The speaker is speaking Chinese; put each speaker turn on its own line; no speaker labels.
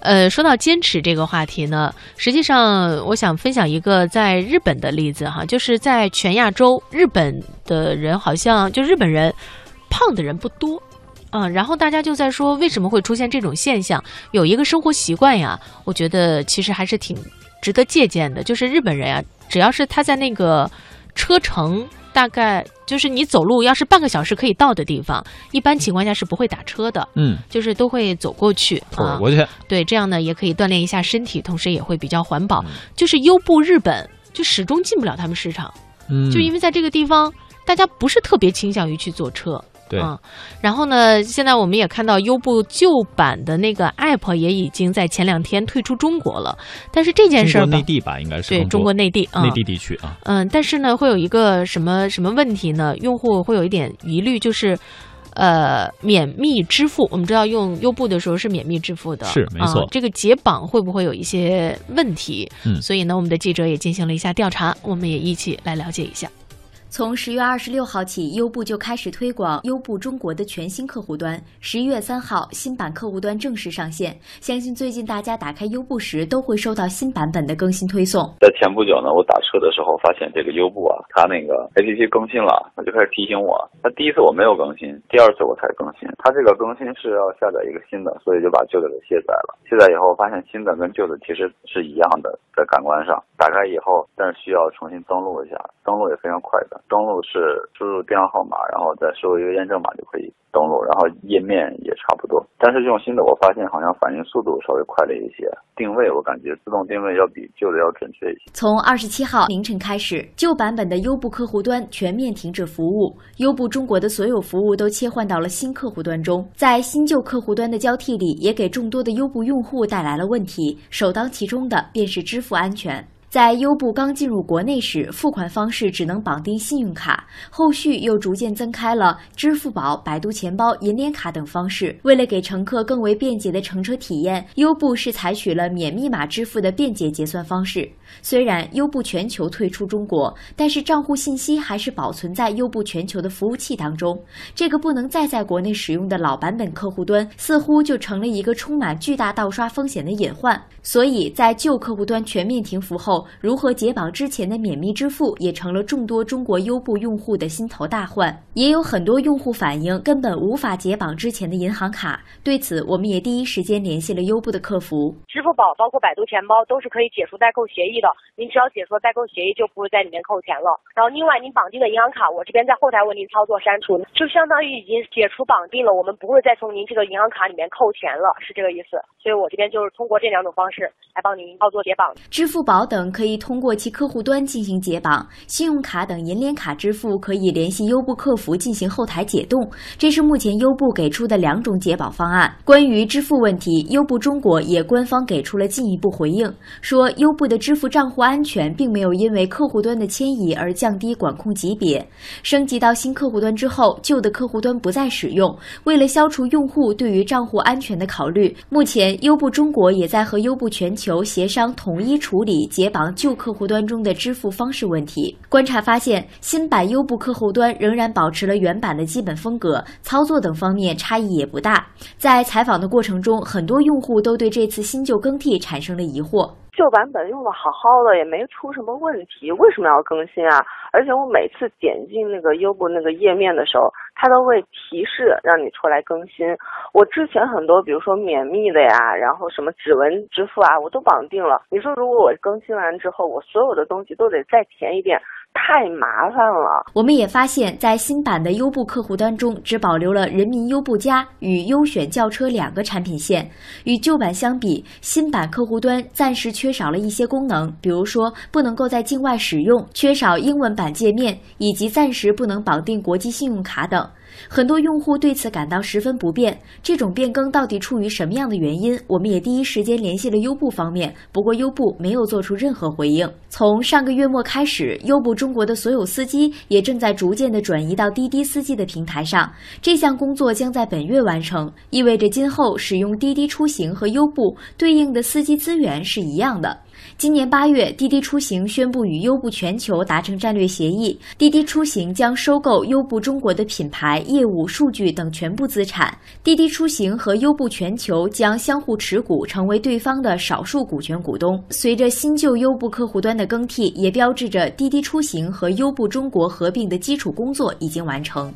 呃，说到坚持这个话题呢，实际上我想分享一个在日本的例子哈，就是在全亚洲，日本的人好像就日本人胖的人不多。啊，然后大家就在说为什么会出现这种现象？有一个生活习惯呀，我觉得其实还是挺值得借鉴的。就是日本人啊，只要是他在那个车程大概就是你走路要是半个小时可以到的地方，一般情况下是不会打车的，
嗯，
就是都会走过去走。
过去，
对，这样呢也可以锻炼一下身体，同时也会比较环保。就是优步日本就始终进不了他们市场，
嗯，
就因为在这个地方大家不是特别倾向于去坐车。
对，
然后呢？现在我们也看到优步旧版的那个 app 也已经在前两天退出中国了。但是这件事儿，
内地吧，应该是
对中国内地啊，
内地地区啊。
嗯，但是呢，会有一个什么什么问题呢？用户会有一点疑虑，就是呃，免密支付。我们知道用优步的时候是免密支付的，
是没错。
这个解绑会不会有一些问题？
嗯，
所以呢，我们的记者也进行了一下调查，我们也一起来了解一下。
从十月二十六号起，优步就开始推广优步中国的全新客户端。十一月三号，新版客户端正式上线。相信最近大家打开优步时，都会收到新版本的更新推送。
在前不久呢，我打车的时候发现这个优步啊，它那个 APP 更新了，它就开始提醒我。它第一次我没有更新，第二次我才更新。它这个更新是要下载一个新的，所以就把旧的给卸载了。卸载以后发现新的跟旧的其实是一样的，在感官上。打开以后，但是需要重新登录一下，登录也非常快的。登录是输入电话号码，然后再输入一个验证码就可以登录，然后页面也差不多。但是用新的，我发现好像反应速度稍微快了一些，定位我感觉自动定位要比旧的要准确一些。
从二十七号凌晨开始，旧版本的优步客户端全面停止服务，优步中国的所有服务都切换到了新客户端中。在新旧客户端的交替里，也给众多的优步用户带来了问题，首当其冲的便是支付安全。在优步刚进入国内时，付款方式只能绑定信用卡，后续又逐渐增开了支付宝、百度钱包、银联卡等方式。为了给乘客更为便捷的乘车体验，优步是采取了免密码支付的便捷结算方式。虽然优步全球退出中国，但是账户信息还是保存在优步全球的服务器当中。这个不能再在国内使用的老版本客户端，似乎就成了一个充满巨大盗刷风险的隐患。所以在旧客户端全面停服后，如何解绑之前的免密支付，也成了众多中国优步用户的心头大患。也有很多用户反映，根本无法解绑之前的银行卡。对此，我们也第一时间联系了优步的客服。
支付宝包括百度钱包都是可以解除代扣协议您只要解除代购协议，就不会在里面扣钱了。然后另外，您绑定的银行卡，我这边在后台为您操作删除，就相当于已经解除绑定了，我们不会再从您这个银行卡里面扣钱了，是这个意思。所以我这边就是通过这两种方式来帮您操作解绑。
支付宝等可以。通过其客户端进行解绑，信用卡等银联卡支付可以联系优步客服进行后台解冻。这是目前优步给出的两种解绑方案。关于支付问题，优步中国也官方给出了进一步回应，说优步的支付账户安全并没有因为客户端的迁移而降低管控级别。升级到新客户端之后，旧的客户端不再使用。为了消除用户对于账户安全的考虑，目前优步中国也在和优步全球协商统一处理解绑旧。客户端中的支付方式问题，观察发现，新版优步客户端仍然保持了原版的基本风格，操作等方面差异也不大。在采访的过程中，很多用户都对这次新旧更替产生了疑惑。
旧版本用的好好的，也没出什么问题，为什么要更新啊？而且我每次点进那个优步那个页面的时候，它都会提示让你出来更新。我之前很多，比如说免密的呀，然后什么指纹支付啊，我都绑定了。你说如果我更新完之后，我所有的东西都得再填一遍。太麻烦了。
我们也发现，在新版的优步客户端中，只保留了人民优步家与优选轿车两个产品线。与旧版相比，新版客户端暂时缺少了一些功能，比如说不能够在境外使用、缺少英文版界面，以及暂时不能绑定国际信用卡等。很多用户对此感到十分不便。这种变更到底出于什么样的原因？我们也第一时间联系了优步方面，不过优步没有做出任何回应。从上个月末开始，优步中国的所有司机也正在逐渐的转移到滴滴司机的平台上。这项工作将在本月完成，意味着今后使用滴滴出行和优步对应的司机资源是一样的。今年八月，滴滴出行宣布与优步全球达成战略协议，滴滴出行将收购优步中国的品牌、业务、数据等全部资产。滴滴出行和优步全球将相互持股，成为对方的少数股权股东。随着新旧优步客户端的更替，也标志着滴滴出行和优步中国合并的基础工作已经完成。